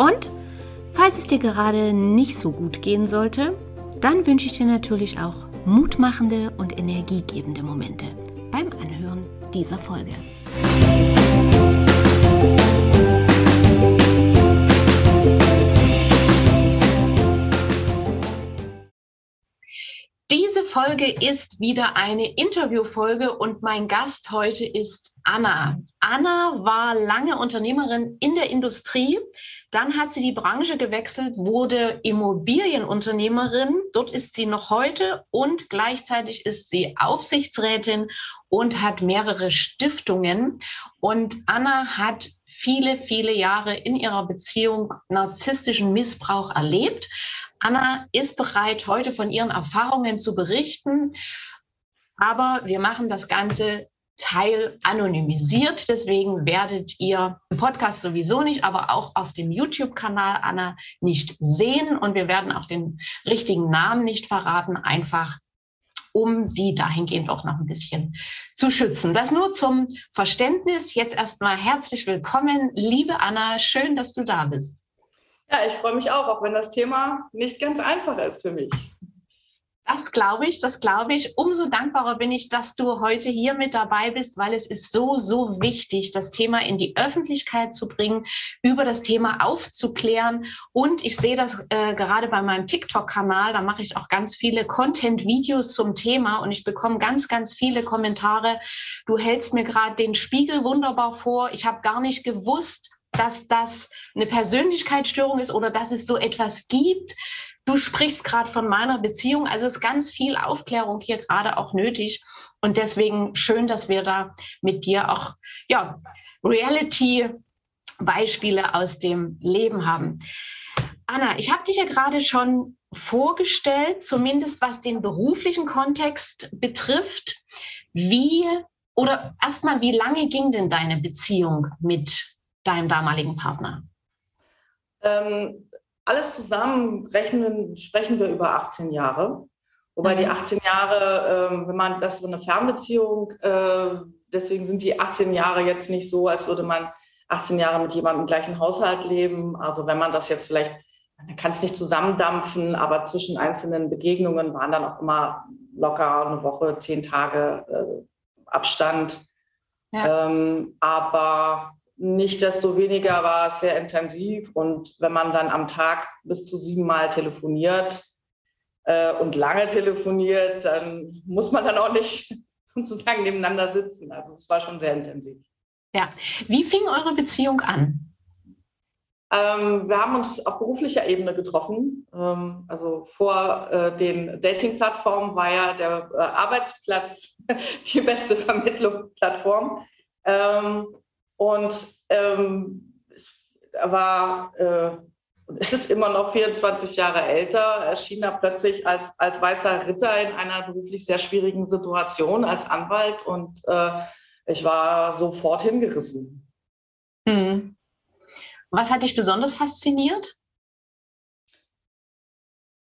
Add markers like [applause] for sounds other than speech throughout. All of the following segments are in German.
und falls es dir gerade nicht so gut gehen sollte, dann wünsche ich dir natürlich auch mutmachende und energiegebende Momente beim Anhören dieser Folge. Diese Folge ist wieder eine Interviewfolge und mein Gast heute ist Anna. Anna war lange Unternehmerin in der Industrie, dann hat sie die Branche gewechselt, wurde Immobilienunternehmerin. Dort ist sie noch heute und gleichzeitig ist sie Aufsichtsrätin und hat mehrere Stiftungen. Und Anna hat viele, viele Jahre in ihrer Beziehung narzisstischen Missbrauch erlebt. Anna ist bereit, heute von ihren Erfahrungen zu berichten. Aber wir machen das Ganze Teil anonymisiert. Deswegen werdet ihr im Podcast sowieso nicht, aber auch auf dem YouTube-Kanal Anna nicht sehen. Und wir werden auch den richtigen Namen nicht verraten, einfach um sie dahingehend auch noch ein bisschen zu schützen. Das nur zum Verständnis. Jetzt erstmal herzlich willkommen, liebe Anna. Schön, dass du da bist. Ja, ich freue mich auch, auch wenn das Thema nicht ganz einfach ist für mich. Das glaube ich, das glaube ich. Umso dankbarer bin ich, dass du heute hier mit dabei bist, weil es ist so, so wichtig, das Thema in die Öffentlichkeit zu bringen, über das Thema aufzuklären. Und ich sehe das äh, gerade bei meinem TikTok-Kanal, da mache ich auch ganz viele Content-Videos zum Thema und ich bekomme ganz, ganz viele Kommentare. Du hältst mir gerade den Spiegel wunderbar vor. Ich habe gar nicht gewusst, dass das eine Persönlichkeitsstörung ist oder dass es so etwas gibt. Du sprichst gerade von meiner Beziehung. Also ist ganz viel Aufklärung hier gerade auch nötig. Und deswegen schön, dass wir da mit dir auch ja, Reality-Beispiele aus dem Leben haben. Anna, ich habe dich ja gerade schon vorgestellt, zumindest was den beruflichen Kontext betrifft. Wie oder erstmal, wie lange ging denn deine Beziehung mit deinem damaligen Partner? Ähm, alles zusammen rechnen, sprechen wir über 18 Jahre. Wobei die 18 mhm. Jahre, äh, wenn man das so eine Fernbeziehung, äh, deswegen sind die 18 Jahre jetzt nicht so, als würde man 18 Jahre mit jemandem im gleichen Haushalt leben. Also wenn man das jetzt vielleicht, man kann es nicht zusammendampfen, aber zwischen einzelnen Begegnungen waren dann auch immer locker eine Woche, zehn Tage äh, Abstand. Ja. Ähm, aber Nichtsdestoweniger war es sehr intensiv und wenn man dann am Tag bis zu siebenmal telefoniert äh, und lange telefoniert, dann muss man dann auch nicht [laughs] sozusagen nebeneinander sitzen. Also es war schon sehr intensiv. Ja, wie fing eure Beziehung an? Ähm, wir haben uns auf beruflicher Ebene getroffen. Ähm, also vor äh, den Dating-Plattformen war ja der äh, Arbeitsplatz [laughs] die beste Vermittlungsplattform. Ähm, und ähm, es war, äh, es ist immer noch 24 Jahre älter, erschien er plötzlich als, als weißer Ritter in einer beruflich sehr schwierigen Situation als Anwalt und äh, ich war sofort hingerissen. Hm. Was hat dich besonders fasziniert?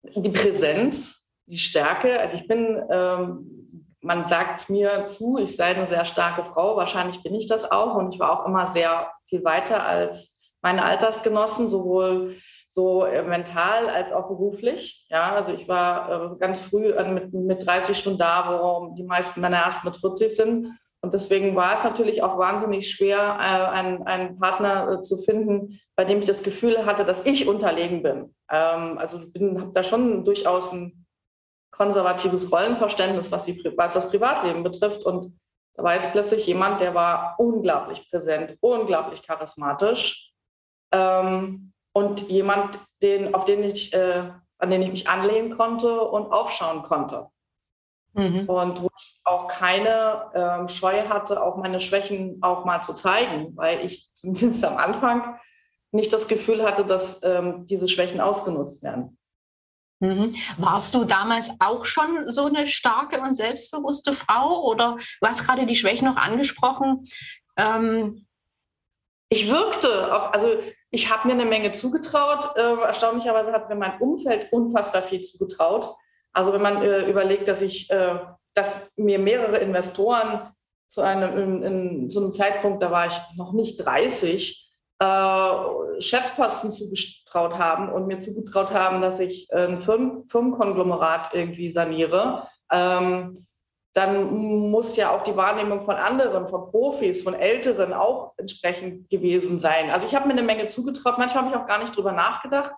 Die Präsenz, die Stärke. Also ich bin ähm, man sagt mir zu, ich sei eine sehr starke Frau. Wahrscheinlich bin ich das auch. Und ich war auch immer sehr viel weiter als meine Altersgenossen, sowohl so äh, mental als auch beruflich. Ja, also ich war äh, ganz früh mit, mit 30 schon da, wo die meisten Männer erst mit 40 sind. Und deswegen war es natürlich auch wahnsinnig schwer, äh, einen, einen Partner zu finden, bei dem ich das Gefühl hatte, dass ich unterlegen bin. Ähm, also ich habe da schon durchaus ein konservatives Rollenverständnis, was, die, was das Privatleben betrifft. Und da war jetzt plötzlich jemand, der war unglaublich präsent, unglaublich charismatisch. Ähm, und jemand, den, auf den ich, äh, an den ich mich anlehnen konnte und aufschauen konnte. Mhm. Und wo ich auch keine ähm, Scheu hatte, auch meine Schwächen auch mal zu zeigen, weil ich zumindest am Anfang nicht das Gefühl hatte, dass ähm, diese Schwächen ausgenutzt werden. Mhm. Warst du damals auch schon so eine starke und selbstbewusste Frau oder du hast gerade die Schwächen noch angesprochen? Ähm ich wirkte, auf, also ich habe mir eine Menge zugetraut. Äh, erstaunlicherweise hat mir mein Umfeld unfassbar viel zugetraut. Also wenn man äh, überlegt, dass ich, äh, dass mir mehrere Investoren zu einem, in, in, zu einem Zeitpunkt, da war ich noch nicht 30, äh, Chefposten zugetraut haben und mir zugetraut haben, dass ich ein Firmen, Firmenkonglomerat irgendwie saniere, ähm, dann muss ja auch die Wahrnehmung von anderen, von Profis, von Älteren auch entsprechend gewesen sein. Also ich habe mir eine Menge zugetraut. Manchmal habe ich auch gar nicht drüber nachgedacht.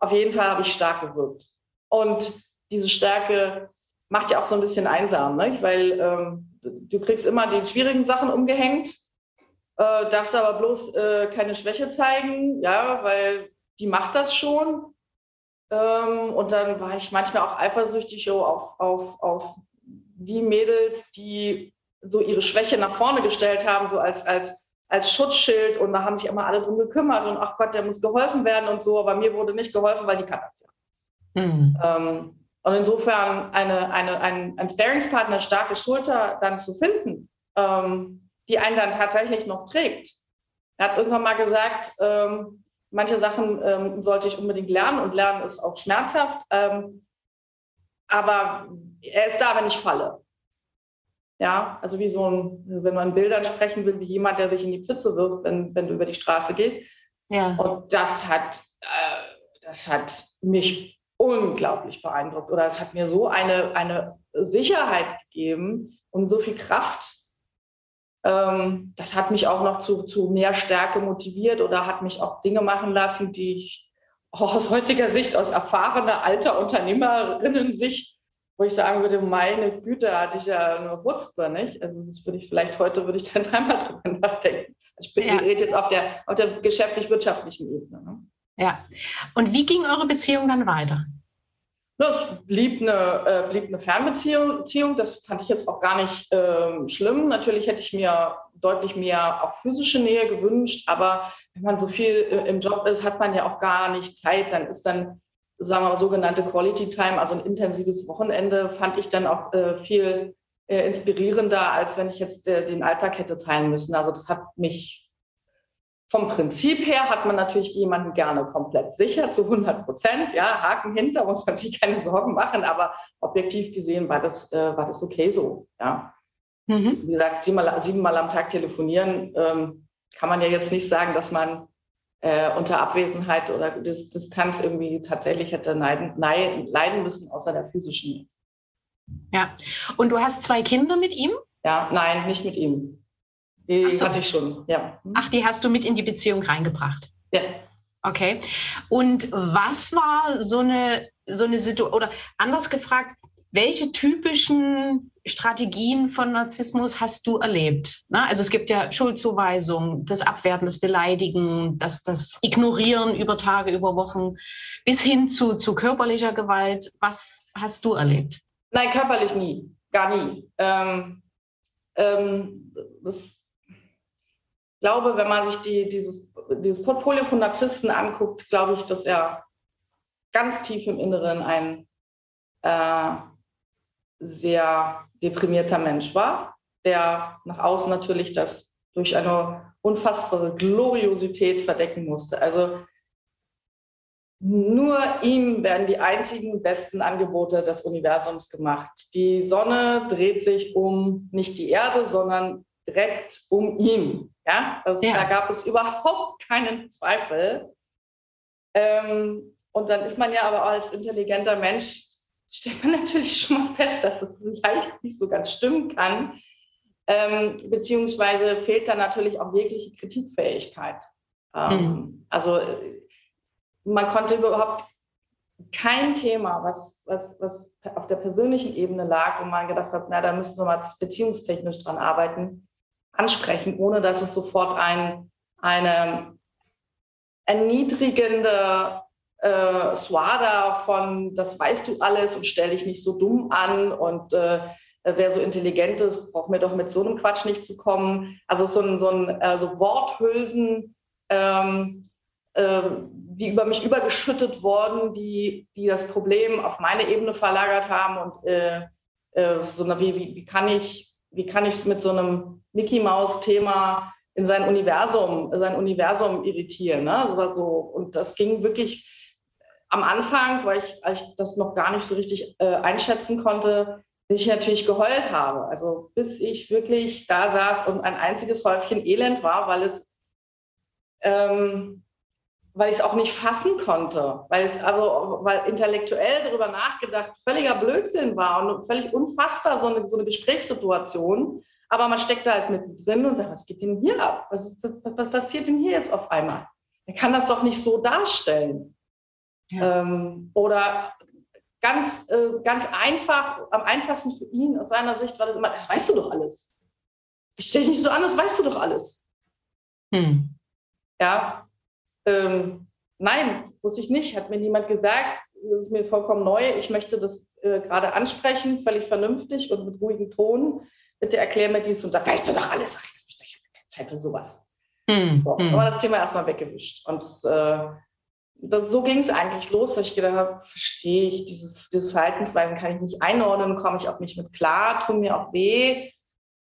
Auf jeden Fall habe ich stark gewirkt. Und diese Stärke macht ja auch so ein bisschen einsam, ne? weil ähm, du kriegst immer die schwierigen Sachen umgehängt äh, darfst aber bloß äh, keine Schwäche zeigen, ja, weil die macht das schon. Ähm, und dann war ich manchmal auch eifersüchtig so auf, auf, auf die Mädels, die so ihre Schwäche nach vorne gestellt haben, so als, als, als Schutzschild. Und da haben sich immer alle drum gekümmert und ach Gott, der muss geholfen werden und so. Aber mir wurde nicht geholfen, weil die kann das ja. Mhm. Ähm, und insofern eine, eine, ein, ein Sparingspartner, starke Schulter dann zu finden, ähm, die einen dann tatsächlich noch trägt. Er hat irgendwann mal gesagt, ähm, manche Sachen ähm, sollte ich unbedingt lernen und lernen ist auch schmerzhaft. Ähm, aber er ist da, wenn ich falle. Ja, also wie so ein, wenn man Bildern sprechen will, wie jemand, der sich in die Pfütze wirft, wenn, wenn du über die Straße gehst. Ja. Und das hat, äh, das hat mich unglaublich beeindruckt. Oder es hat mir so eine, eine Sicherheit gegeben und so viel Kraft ähm, das hat mich auch noch zu, zu mehr Stärke motiviert oder hat mich auch Dinge machen lassen, die ich auch aus heutiger Sicht, aus erfahrener alter Unternehmerinnen-Sicht, wo ich sagen würde, meine Güte, hatte ich ja eine Wutzbe, nicht? Also das würde ich vielleicht heute, würde ich dann [laughs] dreimal drüber nachdenken. Also ich bin, ja. rede jetzt auf der, auf der geschäftlich-wirtschaftlichen Ebene. Ne? Ja. Und wie ging eure Beziehung dann weiter? Das blieb eine, äh, blieb eine Fernbeziehung. Das fand ich jetzt auch gar nicht äh, schlimm. Natürlich hätte ich mir deutlich mehr auch physische Nähe gewünscht, aber wenn man so viel äh, im Job ist, hat man ja auch gar nicht Zeit. Dann ist dann, sagen wir mal, sogenannte Quality Time, also ein intensives Wochenende, fand ich dann auch äh, viel äh, inspirierender, als wenn ich jetzt äh, den Alltag hätte teilen müssen. Also das hat mich vom Prinzip her hat man natürlich jemanden gerne komplett sicher zu 100 Prozent. Ja, Haken hinter, muss man sich keine Sorgen machen, aber objektiv gesehen war das, äh, war das okay so. Ja. Mhm. Wie gesagt, siebenmal, siebenmal am Tag telefonieren ähm, kann man ja jetzt nicht sagen, dass man äh, unter Abwesenheit oder Dis Distanz irgendwie tatsächlich hätte leiden, leiden müssen, außer der physischen. Ja, und du hast zwei Kinder mit ihm? Ja, nein, nicht mit ihm. Die so. hatte ich schon, ja. Hm. Ach, die hast du mit in die Beziehung reingebracht? Ja. Okay. Und was war so eine, so eine Situation, oder anders gefragt, welche typischen Strategien von Narzissmus hast du erlebt? Na, also es gibt ja Schuldzuweisung, das Abwerten, das Beleidigen, das, das Ignorieren über Tage, über Wochen, bis hin zu, zu körperlicher Gewalt. Was hast du erlebt? Nein, körperlich nie, gar nie. Ähm, ähm, das glaube, wenn man sich die, dieses, dieses Portfolio von Narzissten anguckt, glaube ich, dass er ganz tief im Inneren ein äh, sehr deprimierter Mensch war, der nach außen natürlich das durch eine unfassbare Gloriosität verdecken musste. Also nur ihm werden die einzigen besten Angebote des Universums gemacht. Die Sonne dreht sich um nicht die Erde, sondern direkt um ihn. Ja, also ja. da gab es überhaupt keinen Zweifel. Ähm, und dann ist man ja aber als intelligenter Mensch, stellt man [laughs] natürlich schon mal fest, dass es vielleicht nicht so ganz stimmen kann. Ähm, beziehungsweise fehlt dann natürlich auch jegliche Kritikfähigkeit. Ähm, mhm. Also man konnte überhaupt kein Thema, was, was, was auf der persönlichen Ebene lag, wo man gedacht hat, na, da müssen wir mal beziehungstechnisch dran arbeiten, ansprechen, ohne dass es sofort ein, eine erniedrigende äh, Swada von, das weißt du alles und stell dich nicht so dumm an und äh, wer so intelligent ist, braucht mir doch mit so einem Quatsch nicht zu kommen. Also so ein, so ein also Worthülsen, ähm, äh, die über mich übergeschüttet worden, die, die das Problem auf meine Ebene verlagert haben und äh, äh, so eine, wie, wie, wie kann ich wie kann ich es mit so einem Mickey Maus Thema in sein Universum sein Universum irritieren ne? so, so und das ging wirklich am Anfang, weil ich, weil ich das noch gar nicht so richtig äh, einschätzen konnte, bis ich natürlich geheult habe. Also bis ich wirklich da saß und ein einziges Häufchen Elend war, weil es ähm, weil ich es auch nicht fassen konnte, weil es also weil intellektuell darüber nachgedacht völliger Blödsinn war und völlig unfassbar so eine, so eine Gesprächssituation. Aber man steckt da halt mittendrin und sagt, was geht denn hier ab? Was, ist, was, passiert denn hier jetzt auf einmal? Er kann das doch nicht so darstellen. Ja. Ähm, oder ganz, äh, ganz einfach, am einfachsten für ihn aus seiner Sicht war das immer, das weißt du doch alles. Ich stelle dich nicht so an, das weißt du doch alles. Hm. Ja, ähm, nein, wusste ich nicht, hat mir niemand gesagt. Das ist mir vollkommen neu. Ich möchte das äh, gerade ansprechen, völlig vernünftig und mit ruhigem Ton. Bitte erklär mir dies und sag, weißt du doch alles. Ach, ich habe keine Zeit für sowas. Hm, so, hm. Aber das Thema erstmal weggewischt. Und äh, das, so ging es eigentlich los, dass ich gedacht habe, verstehe ich, diese, diese Verhaltensweisen kann ich nicht einordnen, komme ich auch nicht mit klar, tun mir auch weh.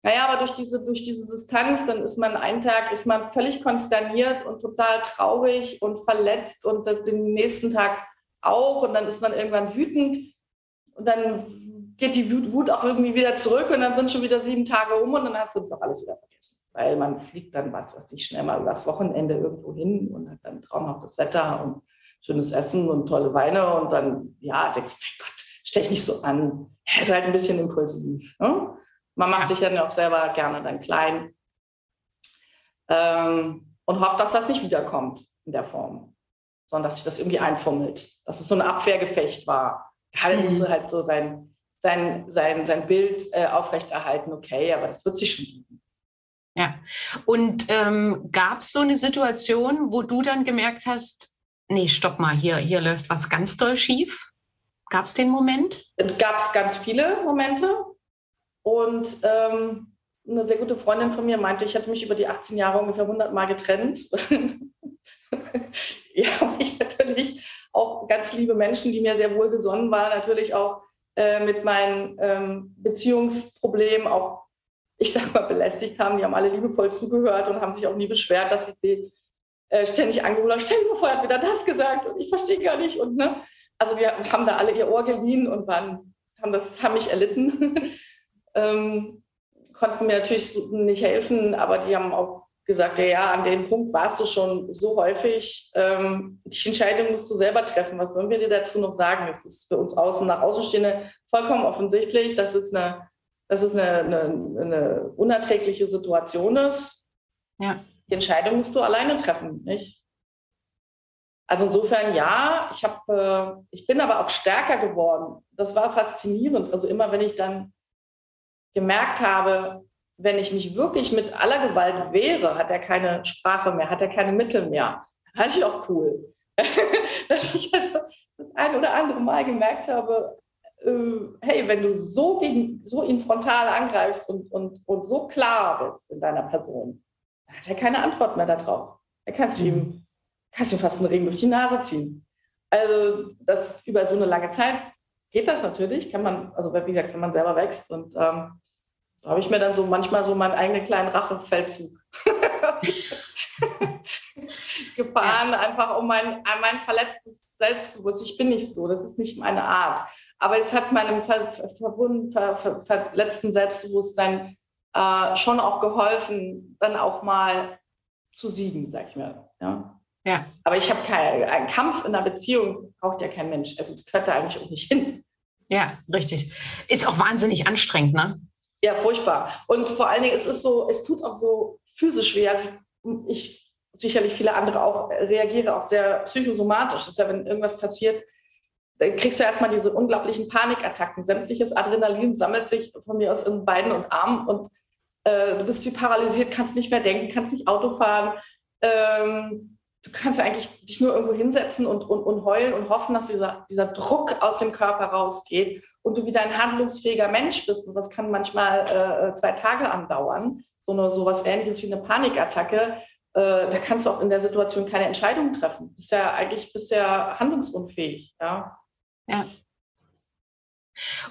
Naja, aber durch diese, durch diese Distanz, dann ist man einen Tag, ist man völlig konsterniert und total traurig und verletzt und den nächsten Tag auch und dann ist man irgendwann wütend und dann geht die Wut auch irgendwie wieder zurück und dann sind schon wieder sieben Tage um und dann hast du das auch alles wieder vergessen. Weil man fliegt dann, was weiß ich, schnell mal übers Wochenende irgendwo hin und hat dann traumhaftes Wetter und schönes Essen und tolle Weine und dann, ja, denkst du, mein Gott, stell dich nicht so an. Er ist halt ein bisschen impulsiv. Ne? Man macht sich dann auch selber gerne dann klein ähm, und hofft, dass das nicht wiederkommt in der Form, sondern dass sich das irgendwie einfummelt, dass es so ein Abwehrgefecht war. Er mhm. musste halt so sein, sein, sein, sein Bild äh, aufrechterhalten, okay, aber das wird sich schon geben. Ja, und ähm, gab es so eine Situation, wo du dann gemerkt hast, nee, stopp mal, hier, hier läuft was ganz doll schief? Gab es den Moment? Gab es ganz viele Momente. Und ähm, eine sehr gute Freundin von mir meinte, ich hätte mich über die 18 Jahre ungefähr 100 Mal getrennt. [laughs] ja, ich natürlich auch ganz liebe Menschen, die mir sehr wohlgesonnen waren, natürlich auch äh, mit meinen ähm, Beziehungsproblemen auch, ich sag mal, belästigt haben. Die haben alle liebevoll zugehört und haben sich auch nie beschwert, dass ich sie äh, ständig angerufen habe. Stell dir vor, er hat wieder das gesagt und ich verstehe gar nicht. Und, ne? Also die haben da alle ihr Ohr geliehen und waren, haben, das, haben mich erlitten ähm, konnten mir natürlich nicht helfen, aber die haben auch gesagt, ja, ja, an dem Punkt warst du schon so häufig. Ähm, die Entscheidung musst du selber treffen. Was sollen wir dir dazu noch sagen? Es ist für uns außen nach Außenstehende vollkommen offensichtlich, dass es eine, dass es eine, eine, eine unerträgliche Situation ist. Ja. Die Entscheidung musst du alleine treffen, nicht? Also insofern ja, ich, hab, äh, ich bin aber auch stärker geworden. Das war faszinierend. Also immer wenn ich dann gemerkt habe, wenn ich mich wirklich mit aller Gewalt wehre, hat er keine Sprache mehr, hat er keine Mittel mehr. Das halte ich auch cool. [laughs] Dass ich also das ein oder andere Mal gemerkt habe, äh, hey, wenn du so, gegen, so ihn frontal angreifst und, und, und so klar bist in deiner Person, dann hat er keine Antwort mehr darauf. Er kannst mhm. ihm, kannst ihm fast einen Regen durch die Nase ziehen. Also das über so eine lange Zeit geht das natürlich, kann man, also wie gesagt, wenn man selber wächst und ähm, da habe ich mir dann so manchmal so meinen eigenen kleinen Rachefeldzug [laughs] gefahren, ja. einfach um mein, mein verletztes Selbstbewusstsein. Ich bin nicht so, das ist nicht meine Art. Aber es hat meinem ver, ver, ver, verletzten Selbstbewusstsein äh, schon auch geholfen, dann auch mal zu siegen, sag ich mal. Ja. Ja. Aber ich habe keinen einen Kampf in einer Beziehung braucht ja kein Mensch. Also das gehört da eigentlich auch nicht hin. Ja, richtig. Ist auch wahnsinnig anstrengend, ne? Ja, furchtbar. Und vor allen Dingen, es ist so, es tut auch so physisch weh. Also ich, ich sicherlich viele andere auch, reagiere auch sehr psychosomatisch. Das ist ja, wenn irgendwas passiert, dann kriegst du erstmal diese unglaublichen Panikattacken. Sämtliches Adrenalin sammelt sich von mir aus in Beinen und Armen und äh, du bist wie paralysiert, kannst nicht mehr denken, kannst nicht Auto fahren. Ähm, du kannst eigentlich dich nur irgendwo hinsetzen und, und, und heulen und hoffen, dass dieser, dieser Druck aus dem Körper rausgeht und du wieder ein handlungsfähiger Mensch bist. Und das kann manchmal äh, zwei Tage andauern. So, eine, so was ähnliches wie eine Panikattacke. äh, da kannst du auch in der Situation keine Entscheidungen treffen. Bist ja eigentlich bist ja handlungsunfähig. Ja. ja.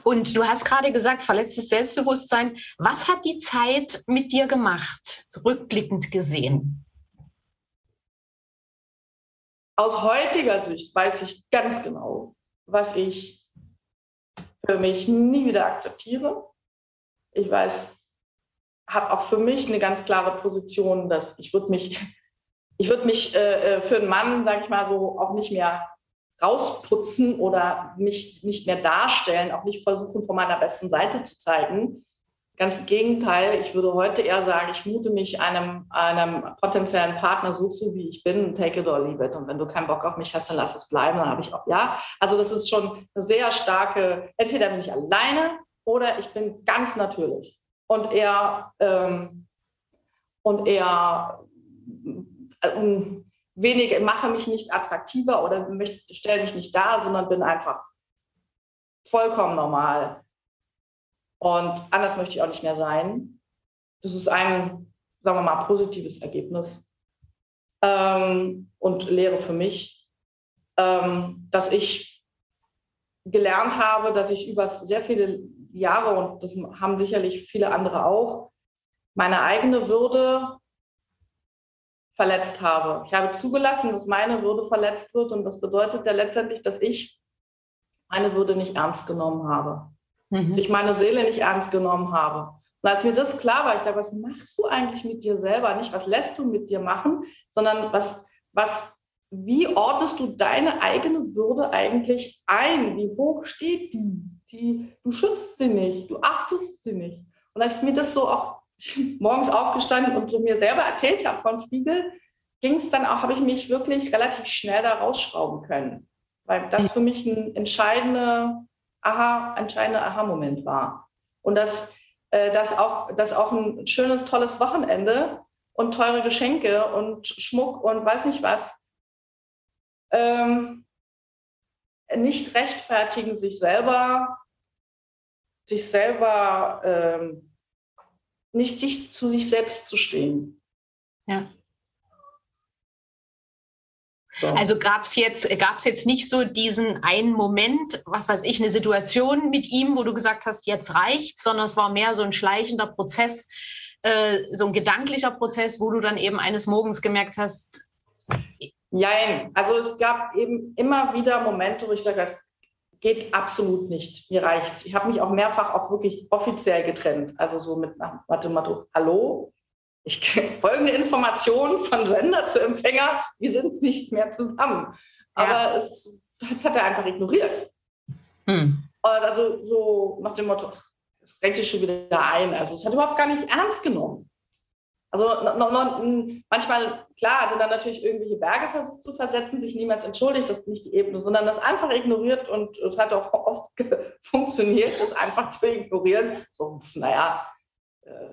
Und du hast gerade gesagt, verletztes Selbstbewusstsein. Was hat die Zeit mit dir gemacht, rückblickend gesehen? Aus heutiger Sicht weiß ich ganz genau, was ich für mich nie wieder akzeptiere. Ich weiß, habe auch für mich eine ganz klare Position, dass ich würde mich, [laughs] ich würde mich äh, äh für einen Mann, sage ich mal so, auch nicht mehr rausputzen oder mich nicht mehr darstellen, auch nicht versuchen, von meiner besten Seite zu zeigen. Ganz im Gegenteil, ich würde heute eher sagen, ich mute mich einem, einem potenziellen Partner so zu, wie ich bin, take it or leave it. Und wenn du keinen Bock auf mich hast, dann lass es bleiben, dann habe ich auch, ja. Also das ist schon eine sehr starke, entweder bin ich alleine oder ich bin ganz natürlich. Und eher, ähm, und eher, äh, wenig, mache mich nicht attraktiver oder stelle mich nicht dar, sondern bin einfach vollkommen normal. Und anders möchte ich auch nicht mehr sein. Das ist ein, sagen wir mal, positives Ergebnis ähm, und Lehre für mich, ähm, dass ich gelernt habe, dass ich über sehr viele Jahre, und das haben sicherlich viele andere auch, meine eigene Würde verletzt habe. Ich habe zugelassen, dass meine Würde verletzt wird und das bedeutet ja letztendlich, dass ich meine Würde nicht ernst genommen habe, mhm. dass ich meine Seele nicht ernst genommen habe. Und als mir das klar war, ich sage, was machst du eigentlich mit dir selber? Nicht, was lässt du mit dir machen, sondern was, was, wie ordnest du deine eigene Würde eigentlich ein? Wie hoch steht die? die du schützt sie nicht, du achtest sie nicht. Und als mir das so auch [laughs] morgens aufgestanden und so mir selber erzählt habe vom Spiegel, ging es dann auch, habe ich mich wirklich relativ schnell da rausschrauben können. Weil das für mich ein entscheidender Aha, entscheidender Aha-Moment war. Und dass äh, das auch, das auch ein schönes, tolles Wochenende und teure Geschenke und Schmuck und weiß nicht was ähm, nicht rechtfertigen, sich selber, sich selber ähm, nicht sich, zu sich selbst zu stehen. Ja. So. Also gab es jetzt, gab's jetzt nicht so diesen einen Moment, was weiß ich, eine Situation mit ihm, wo du gesagt hast, jetzt reicht, sondern es war mehr so ein schleichender Prozess, äh, so ein gedanklicher Prozess, wo du dann eben eines Morgens gemerkt hast. Nein, also es gab eben immer wieder Momente, wo ich sage, geht absolut nicht. Mir reicht's. Ich habe mich auch mehrfach auch wirklich offiziell getrennt. Also so mit Mathematik. Hallo? Ich folgende Informationen von Sender zu Empfänger, wir sind nicht mehr zusammen. Aber ja. es, das hat er einfach ignoriert. Hm. Also so nach dem Motto, es rennt sich schon wieder ein. Also es hat überhaupt gar nicht ernst genommen. Also no, no, manchmal, klar, hat er dann natürlich irgendwelche Berge versucht zu versetzen, sich niemals entschuldigt, das ist nicht die Ebene, sondern das einfach ignoriert und es hat auch oft [laughs] funktioniert, das einfach zu ignorieren. So, naja, äh,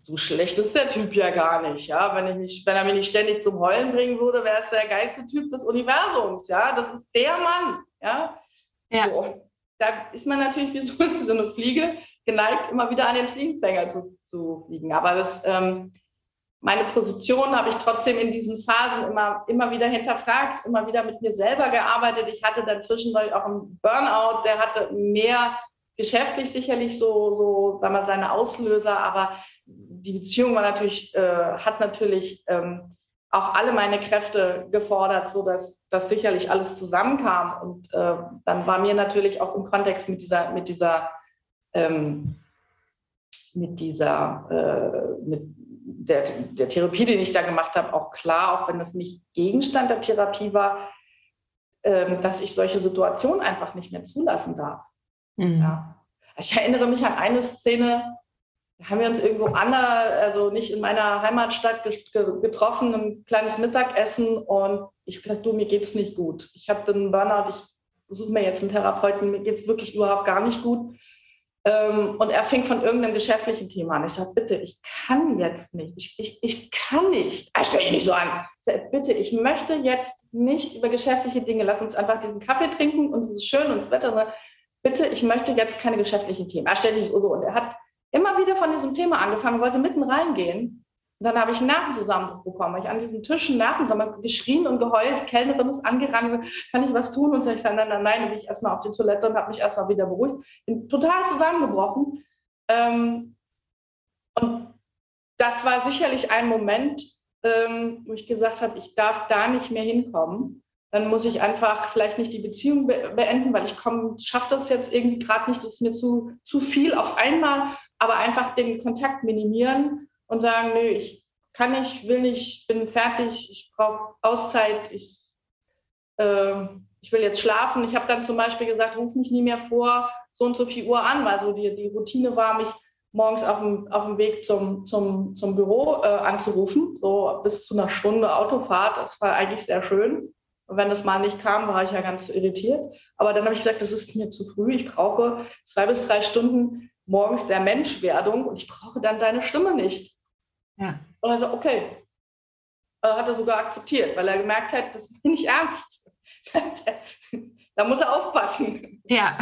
so schlecht ist der Typ ja gar nicht. Ja? Wenn, ich nicht, wenn er mich nicht ständig zum Heulen bringen würde, wäre es der geilste Typ des Universums. Ja? Das ist der Mann. Ja? ja. So. Da ist man natürlich wie so, [laughs] so eine Fliege geneigt, immer wieder an den Fliegenfänger zu zu fliegen. Aber das, ähm, meine Position habe ich trotzdem in diesen Phasen immer, immer wieder hinterfragt, immer wieder mit mir selber gearbeitet. Ich hatte dann zwischendurch auch einen Burnout, der hatte mehr geschäftlich sicherlich so, so sagen wir, seine Auslöser, aber die Beziehung war natürlich, äh, hat natürlich ähm, auch alle meine Kräfte gefordert, sodass das sicherlich alles zusammenkam. Und äh, dann war mir natürlich auch im Kontext mit dieser, mit dieser ähm, mit dieser, äh, mit der, der Therapie, die ich da gemacht habe, auch klar, auch wenn das nicht Gegenstand der Therapie war, äh, dass ich solche Situationen einfach nicht mehr zulassen darf. Mhm. Ja. Ich erinnere mich an eine Szene, haben wir uns irgendwo anders, also nicht in meiner Heimatstadt getroffen, ein kleines Mittagessen und ich habe gesagt, du, mir geht es nicht gut. Ich habe den Burnout, ich suche mir jetzt einen Therapeuten, mir geht es wirklich überhaupt gar nicht gut. Ähm, und er fing von irgendeinem geschäftlichen Thema an. Ich sage, bitte, ich kann jetzt nicht. Ich, ich, ich kann nicht. Er stellt mich nicht so an. Ich sage, bitte, ich möchte jetzt nicht über geschäftliche Dinge. Lass uns einfach diesen Kaffee trinken und es ist schön und das Wetter. Bitte, ich möchte jetzt keine geschäftlichen Themen. Er stellt sich so. Und er hat immer wieder von diesem Thema angefangen, wollte mitten reingehen. Und dann habe ich einen Nervenzusammenbruch bekommen, ich an diesen Tischen Nervenzusammenbruch geschrien und geheult. Die Kellnerin ist angerannt, kann ich was tun? Und ich sage, nein, nein, nein, dann bin ich erstmal auf die Toilette und habe mich erstmal wieder beruhigt. Bin total zusammengebrochen. Ähm, und das war sicherlich ein Moment, ähm, wo ich gesagt habe, ich darf da nicht mehr hinkommen. Dann muss ich einfach vielleicht nicht die Beziehung be beenden, weil ich schaffe das jetzt irgendwie gerade nicht, das ist mir zu, zu viel auf einmal, aber einfach den Kontakt minimieren und sagen, nö, ich kann nicht, will nicht, bin fertig, ich brauche Auszeit, ich, äh, ich will jetzt schlafen. Ich habe dann zum Beispiel gesagt, ruf mich nie mehr vor so und so viel Uhr an, weil so die, die Routine war, mich morgens auf dem, auf dem Weg zum, zum, zum Büro äh, anzurufen, so bis zu einer Stunde Autofahrt. Das war eigentlich sehr schön. Und wenn das mal nicht kam, war ich ja ganz irritiert. Aber dann habe ich gesagt, das ist mir zu früh. Ich brauche zwei bis drei Stunden morgens der Menschwerdung und ich brauche dann deine Stimme nicht. Ja. Und er so, okay. Er hat er sogar akzeptiert, weil er gemerkt hat, das bin ich ernst. [laughs] da muss er aufpassen. Ja.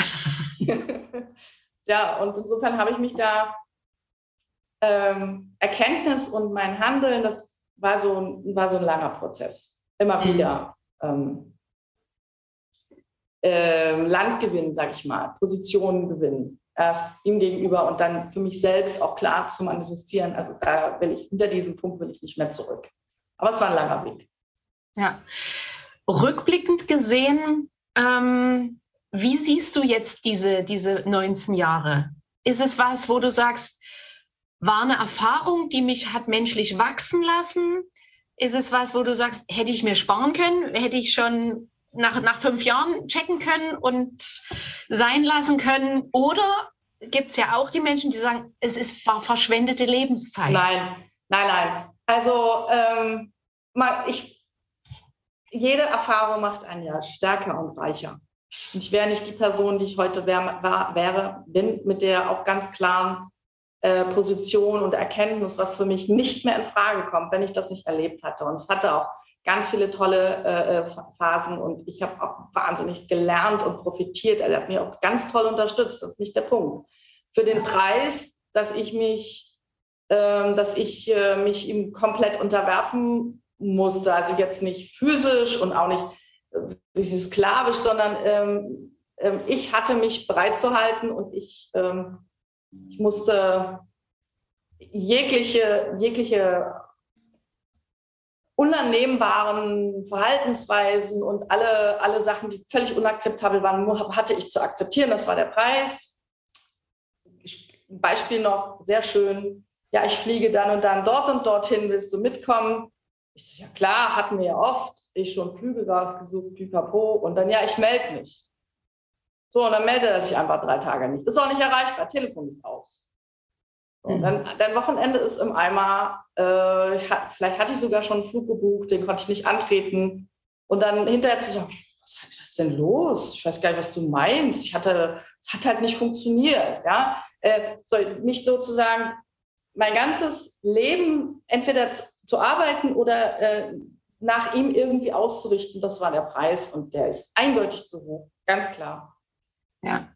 [laughs] ja, und insofern habe ich mich da ähm, Erkenntnis und mein Handeln, das war so, war so ein langer Prozess. Immer mhm. wieder. Ähm, äh, Land gewinnen, sage ich mal, Positionen gewinnen erst ihm gegenüber und dann für mich selbst auch klar zu manifestieren. Also da will ich, hinter diesem Punkt will ich nicht mehr zurück. Aber es war ein langer Weg. Ja. Rückblickend gesehen, ähm, wie siehst du jetzt diese, diese 19 Jahre? Ist es was, wo du sagst, war eine Erfahrung, die mich hat menschlich wachsen lassen? Ist es was, wo du sagst, hätte ich mir sparen können? Hätte ich schon nach, nach fünf Jahren checken können und sein lassen können? Oder gibt es ja auch die Menschen, die sagen, es ist verschwendete Lebenszeit? Nein, nein, nein. Also ähm, ich, jede Erfahrung macht einen ja stärker und reicher. Und ich wäre nicht die Person, die ich heute wär, war, wäre, bin, mit der auch ganz klaren äh, Position und Erkenntnis, was für mich nicht mehr in Frage kommt, wenn ich das nicht erlebt hatte. Und es hatte auch ganz viele tolle äh, äh Phasen und ich habe auch wahnsinnig gelernt und profitiert. Er hat mir auch ganz toll unterstützt. Das ist nicht der Punkt. Für den Preis, dass ich mich, äh, dass ich äh, mich ihm komplett unterwerfen musste. Also jetzt nicht physisch und auch nicht äh, sklavisch, sondern ähm, ähm, ich hatte mich bereit zu halten und ich, ähm, ich musste jegliche, jegliche unannehmbaren Verhaltensweisen und alle, alle Sachen, die völlig unakzeptabel waren, hatte ich zu akzeptieren. Das war der Preis. Beispiel noch, sehr schön. Ja, ich fliege dann und dann dort und dorthin, willst du mitkommen? Ich so, ja klar, hatten wir ja oft. Ich schon Flüge rausgesucht, pipapo. Und dann, ja, ich melde mich. So, und dann meldet er sich einfach drei Tage nicht. Ist auch nicht erreichbar, Telefon ist aus. Und dann, mhm. dein Wochenende ist im Eimer. Äh, hat, vielleicht hatte ich sogar schon einen Flug gebucht, den konnte ich nicht antreten. Und dann hinterher zu sagen, was, was ist denn los? Ich weiß gar nicht, was du meinst. Ich hatte, es hat halt nicht funktioniert. Ja? Äh, so, mich sozusagen mein ganzes Leben entweder zu, zu arbeiten oder äh, nach ihm irgendwie auszurichten, das war der Preis und der ist eindeutig zu hoch, ganz klar. Ja.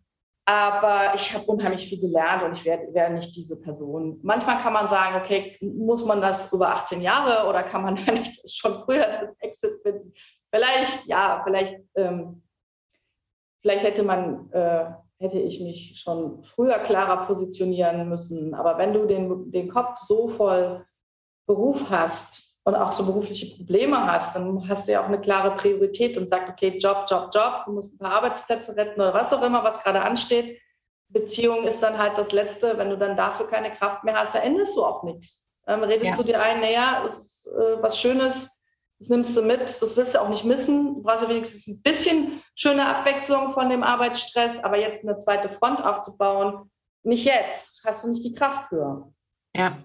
Aber ich habe unheimlich viel gelernt und ich werde wär nicht diese Person. Manchmal kann man sagen, okay, muss man das über 18 Jahre oder kann man [laughs] da nicht schon früher den Exit finden? Vielleicht, ja, vielleicht, ähm, vielleicht hätte man, äh, hätte ich mich schon früher klarer positionieren müssen. Aber wenn du den, den Kopf so voll Beruf hast, und auch so berufliche Probleme hast, dann hast du ja auch eine klare Priorität und sagst, okay, Job, Job, Job, du musst ein paar Arbeitsplätze retten oder was auch immer, was gerade ansteht. Beziehung ist dann halt das Letzte, wenn du dann dafür keine Kraft mehr hast, da endest du auch nichts. Ähm, redest ja. du dir ein, naja, das ist äh, was Schönes, das nimmst du mit, das wirst du auch nicht missen. Du brauchst ja wenigstens ein bisschen schöne Abwechslung von dem Arbeitsstress, aber jetzt eine zweite Front aufzubauen, nicht jetzt, hast du nicht die Kraft für. Ja.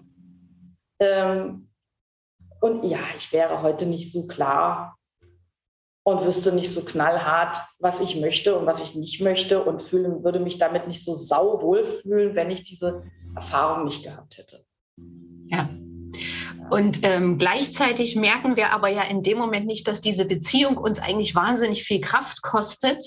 Ähm, und ja, ich wäre heute nicht so klar und wüsste nicht so knallhart, was ich möchte und was ich nicht möchte und fühlen, würde mich damit nicht so sau wohlfühlen, wenn ich diese Erfahrung nicht gehabt hätte. Ja. Und ähm, gleichzeitig merken wir aber ja in dem Moment nicht, dass diese Beziehung uns eigentlich wahnsinnig viel Kraft kostet,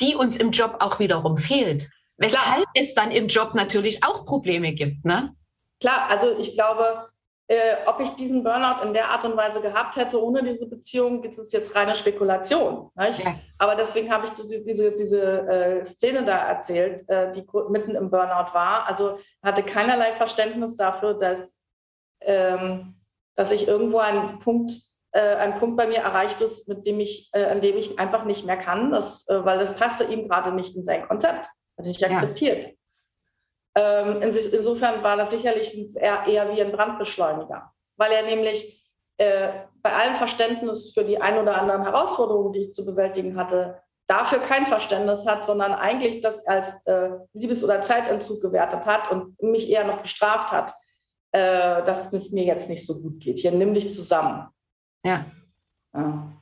die uns im Job auch wiederum fehlt. Weshalb Klar. es dann im Job natürlich auch Probleme gibt. Ne? Klar, also ich glaube, äh, ob ich diesen Burnout in der Art und Weise gehabt hätte ohne diese Beziehung, ist es jetzt reine Spekulation. Ja. Aber deswegen habe ich diese, diese, diese äh, Szene da erzählt, äh, die mitten im Burnout war. Also hatte keinerlei Verständnis dafür, dass, ähm, dass ich irgendwo einen Punkt, äh, ein Punkt bei mir erreicht ist, mit dem ich, äh, an dem ich einfach nicht mehr kann, das, äh, weil das passte ihm gerade nicht in sein Konzept. Hatte ich akzeptiert. Ja. Ähm, insofern war das sicherlich eher, wie ein Brandbeschleuniger, weil er nämlich äh, bei allem Verständnis für die ein oder anderen Herausforderungen, die ich zu bewältigen hatte, dafür kein Verständnis hat, sondern eigentlich das als äh, Liebes- oder Zeitentzug gewertet hat und mich eher noch bestraft hat, äh, dass es mir jetzt nicht so gut geht. Hier nimm dich zusammen. Ja. ja.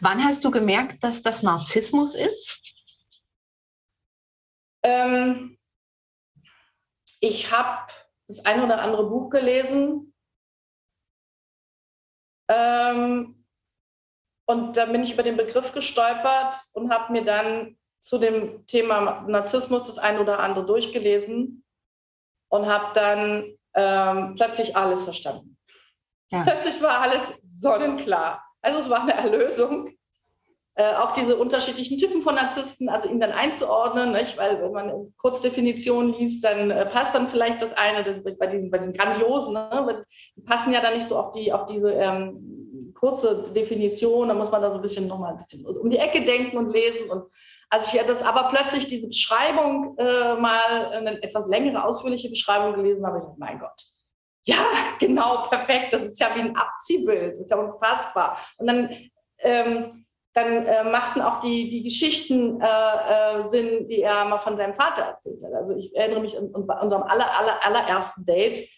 Wann hast du gemerkt, dass das Narzissmus ist? Ähm, ich habe das ein oder andere Buch gelesen. Ähm, und da bin ich über den Begriff gestolpert und habe mir dann zu dem Thema Narzissmus das ein oder andere durchgelesen und habe dann ähm, plötzlich alles verstanden. Ja. Plötzlich war alles sonnenklar. Also es war eine Erlösung. Äh, auch diese unterschiedlichen Typen von Narzissten, also ihn dann einzuordnen, nicht? weil wenn man Kurzdefinitionen liest, dann äh, passt dann vielleicht das eine, das, bei, diesen, bei diesen grandiosen, ne? die passen ja dann nicht so auf, die, auf diese ähm, kurze Definition, da muss man da so ein bisschen nochmal ein bisschen um die Ecke denken und lesen und als ich das aber plötzlich diese Beschreibung äh, mal, eine etwas längere, ausführliche Beschreibung gelesen habe, ich dachte, mein Gott, ja, genau, perfekt, das ist ja wie ein Abziehbild, das ist ja unfassbar. Und dann ähm, dann äh, machten auch die, die Geschichten äh, äh, Sinn, die er mal von seinem Vater erzählt hat. Also ich erinnere mich an, an unserem aller, aller, allerersten Date,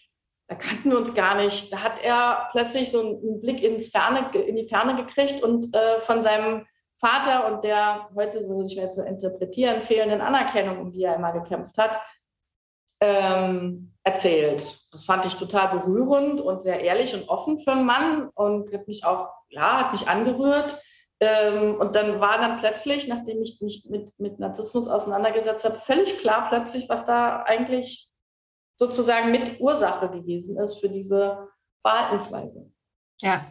da kannten wir uns gar nicht. Da hat er plötzlich so einen Blick ins Ferne, in die Ferne gekriegt und äh, von seinem Vater und der heute, so ich werde es interpretieren, fehlenden Anerkennung, um die er immer gekämpft hat, ähm, erzählt. Das fand ich total berührend und sehr ehrlich und offen für einen Mann und hat mich auch, ja, hat mich angerührt. Ähm, und dann war dann plötzlich, nachdem ich mich mit, mit Narzissmus auseinandergesetzt habe, völlig klar plötzlich, was da eigentlich sozusagen mit Ursache gewesen ist für diese Verhaltensweise. Ja.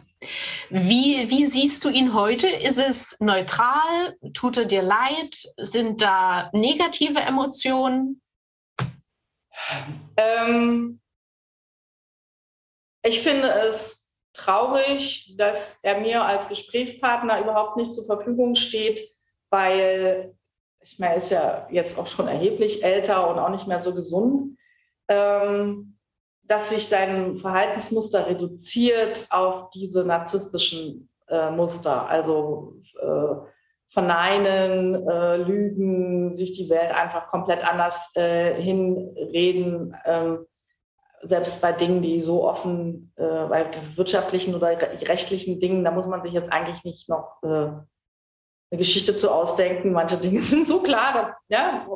Wie, wie siehst du ihn heute? Ist es neutral? Tut er dir leid? Sind da negative Emotionen? Ähm, ich finde es traurig, dass er mir als Gesprächspartner überhaupt nicht zur Verfügung steht, weil ich meine, er ist ja jetzt auch schon erheblich älter und auch nicht mehr so gesund, ähm, dass sich sein Verhaltensmuster reduziert auf diese narzisstischen äh, Muster, also äh, verneinen, äh, lügen, sich die Welt einfach komplett anders äh, hinreden. Ähm, selbst bei Dingen, die so offen, äh, bei wirtschaftlichen oder rechtlichen Dingen, da muss man sich jetzt eigentlich nicht noch äh, eine Geschichte zu ausdenken. Manche Dinge [laughs] sind so klar, ja,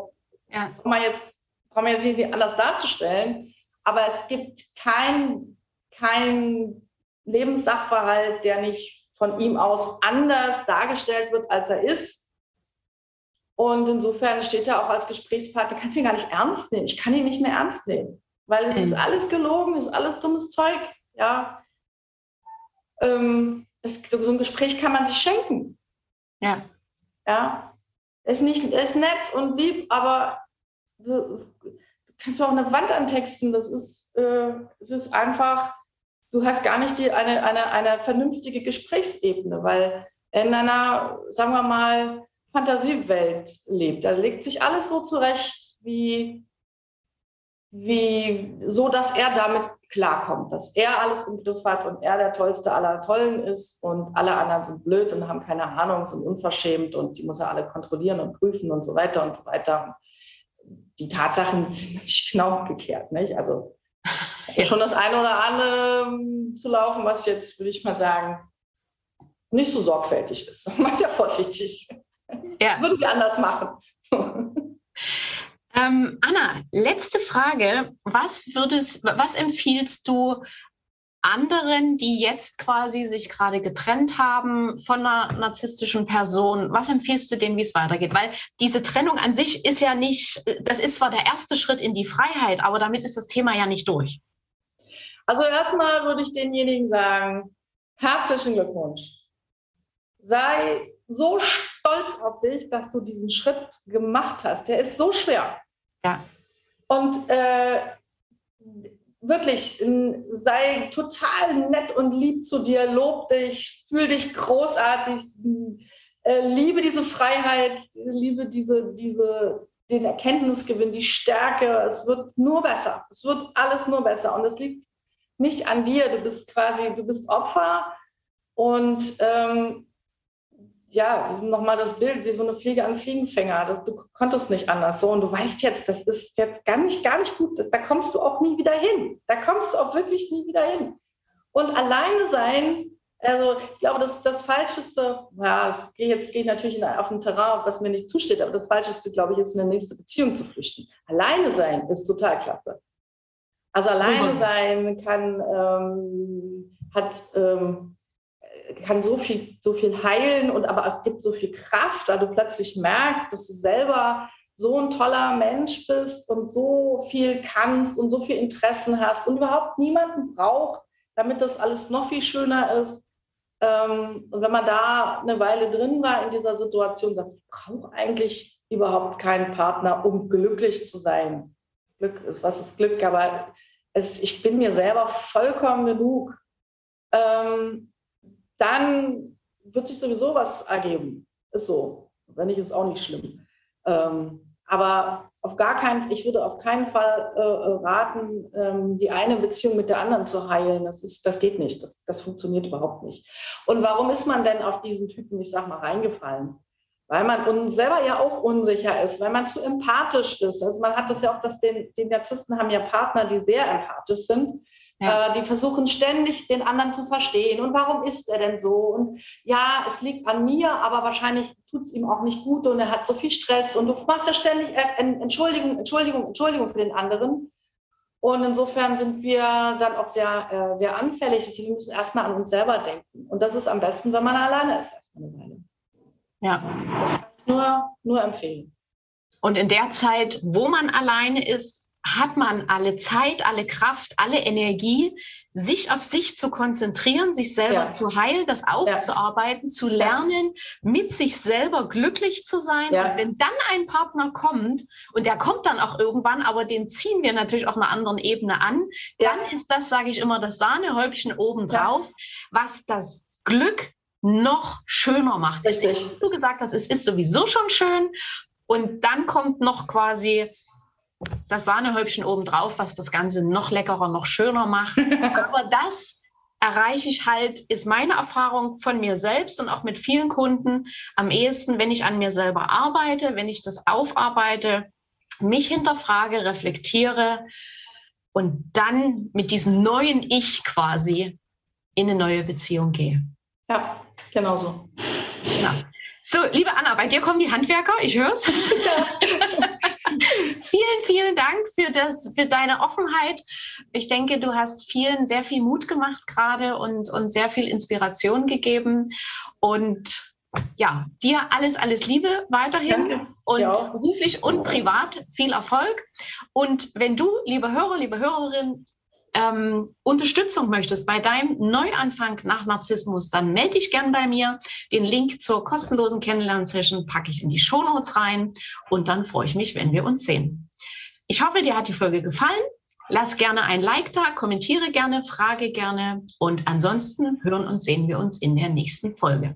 ja. Braucht man jetzt braucht man jetzt nicht anders darzustellen. Aber es gibt kein, kein Lebenssachverhalt, der nicht von ihm aus anders dargestellt wird, als er ist. Und insofern steht er auch als Gesprächspartner, kannst du ihn gar nicht ernst nehmen. Ich kann ihn nicht mehr ernst nehmen. Weil es ist mhm. alles gelogen, es ist alles dummes Zeug. Ja. Ähm, das, so ein Gespräch kann man sich schenken. Ja. Ja. Ist nicht, ist nett und lieb, aber du, kannst du auch eine Wand antexten. Das ist, äh, es ist einfach, du hast gar nicht die, eine, eine, eine vernünftige Gesprächsebene, weil in einer, sagen wir mal, Fantasiewelt lebt. Da legt sich alles so zurecht, wie wie so, dass er damit klarkommt, dass er alles im Griff hat und er der Tollste aller Tollen ist und alle anderen sind blöd und haben keine Ahnung, sind unverschämt und die muss er alle kontrollieren und prüfen und so weiter und so weiter. Die Tatsachen [laughs] sind nicht genau umgekehrt, nicht? Also ja. [laughs] schon das eine oder andere ähm, zu laufen, was jetzt, würde ich mal sagen, nicht so sorgfältig ist. [laughs] Mach ja vorsichtig. Ja. Würden wir anders machen. So. Ähm, Anna, letzte Frage. Was würdest, was empfiehlst du anderen, die jetzt quasi sich gerade getrennt haben von einer narzisstischen Person? Was empfiehlst du denen, wie es weitergeht? Weil diese Trennung an sich ist ja nicht, das ist zwar der erste Schritt in die Freiheit, aber damit ist das Thema ja nicht durch. Also erstmal würde ich denjenigen sagen, herzlichen Glückwunsch. Sei so stolz auf dich, dass du diesen Schritt gemacht hast. Der ist so schwer. Ja. Und äh, wirklich, sei total nett und lieb zu dir, lob dich, fühl dich großartig, äh, liebe diese Freiheit, liebe diese, diese, den Erkenntnisgewinn, die Stärke. Es wird nur besser. Es wird alles nur besser. Und es liegt nicht an dir. Du bist quasi, du bist Opfer. Und ähm, ja, nochmal das Bild wie so eine Fliege am Fliegenfänger. Du konntest nicht anders so und du weißt jetzt, das ist jetzt gar nicht, gar nicht gut. da kommst du auch nie wieder hin. Da kommst du auch wirklich nie wieder hin. Und alleine sein, also ich glaube, das, das Falscheste, ja, jetzt gehe ich natürlich auf ein Terrain, was mir nicht zusteht, aber das Falscheste, glaube ich, ist, in eine nächste Beziehung zu flüchten. Alleine sein ist total klasse. Also alleine sein kann, ähm, hat, ähm, kann so viel, so viel heilen und aber auch gibt so viel Kraft, weil du plötzlich merkst, dass du selber so ein toller Mensch bist und so viel kannst und so viel Interessen hast und überhaupt niemanden braucht, damit das alles noch viel schöner ist. Ähm, und wenn man da eine Weile drin war in dieser Situation, sagt, ich brauche eigentlich überhaupt keinen Partner, um glücklich zu sein. Glück ist, was ist Glück? Aber es, ich bin mir selber vollkommen genug. Ähm, dann wird sich sowieso was ergeben. Ist so. Wenn nicht, ist auch nicht schlimm. Ähm, aber auf gar keinen, ich würde auf keinen Fall äh, äh, raten, ähm, die eine Beziehung mit der anderen zu heilen. Das, ist, das geht nicht. Das, das funktioniert überhaupt nicht. Und warum ist man denn auf diesen Typen, ich sag mal, reingefallen? Weil man selber ja auch unsicher ist, weil man zu empathisch ist. Also man hat das ja auch, dass den, den Narzissten haben ja Partner, die sehr empathisch sind. Ja. Äh, die versuchen ständig, den anderen zu verstehen. Und warum ist er denn so? Und ja, es liegt an mir, aber wahrscheinlich tut es ihm auch nicht gut und er hat so viel Stress. Und du machst ja ständig Entschuldigung, Entschuldigung, Entschuldigung für den anderen. Und insofern sind wir dann auch sehr, äh, sehr anfällig. Wir müssen erstmal an uns selber denken. Und das ist am besten, wenn man alleine ist, erstmal eine Weile. Ja. Das kann ich nur, nur empfehlen. Und in der Zeit, wo man alleine ist, hat man alle Zeit, alle Kraft, alle Energie, sich auf sich zu konzentrieren, sich selber ja. zu heilen, das aufzuarbeiten, ja. zu lernen, mit sich selber glücklich zu sein. Ja. Und wenn dann ein Partner kommt, und der kommt dann auch irgendwann, aber den ziehen wir natürlich auf einer anderen Ebene an, dann ist das, sage ich immer, das Sahnehäubchen obendrauf, was das Glück noch schöner macht. Richtig. Du gesagt hast, es ist sowieso schon schön. Und dann kommt noch quasi das Sahnehäubchen obendrauf, was das Ganze noch leckerer, noch schöner macht. [laughs] Aber das erreiche ich halt, ist meine Erfahrung von mir selbst und auch mit vielen Kunden am ehesten, wenn ich an mir selber arbeite, wenn ich das aufarbeite, mich hinterfrage, reflektiere und dann mit diesem neuen Ich quasi in eine neue Beziehung gehe. Ja, genau so. Ja. So, liebe Anna, bei dir kommen die Handwerker, ich höre es. [laughs] vielen, vielen Dank für, das, für deine Offenheit. Ich denke, du hast vielen sehr viel Mut gemacht gerade und, und sehr viel Inspiration gegeben. Und ja, dir alles, alles Liebe weiterhin Danke. und beruflich und privat viel Erfolg. Und wenn du, liebe Hörer, liebe Hörerin, ähm, Unterstützung möchtest bei deinem Neuanfang nach Narzissmus, dann melde dich gern bei mir. Den Link zur kostenlosen Kennenlern-Session packe ich in die Shownotes rein und dann freue ich mich, wenn wir uns sehen. Ich hoffe, dir hat die Folge gefallen. Lass gerne ein Like da, kommentiere gerne, frage gerne und ansonsten hören und sehen wir uns in der nächsten Folge.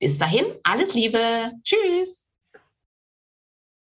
Bis dahin, alles Liebe. Tschüss.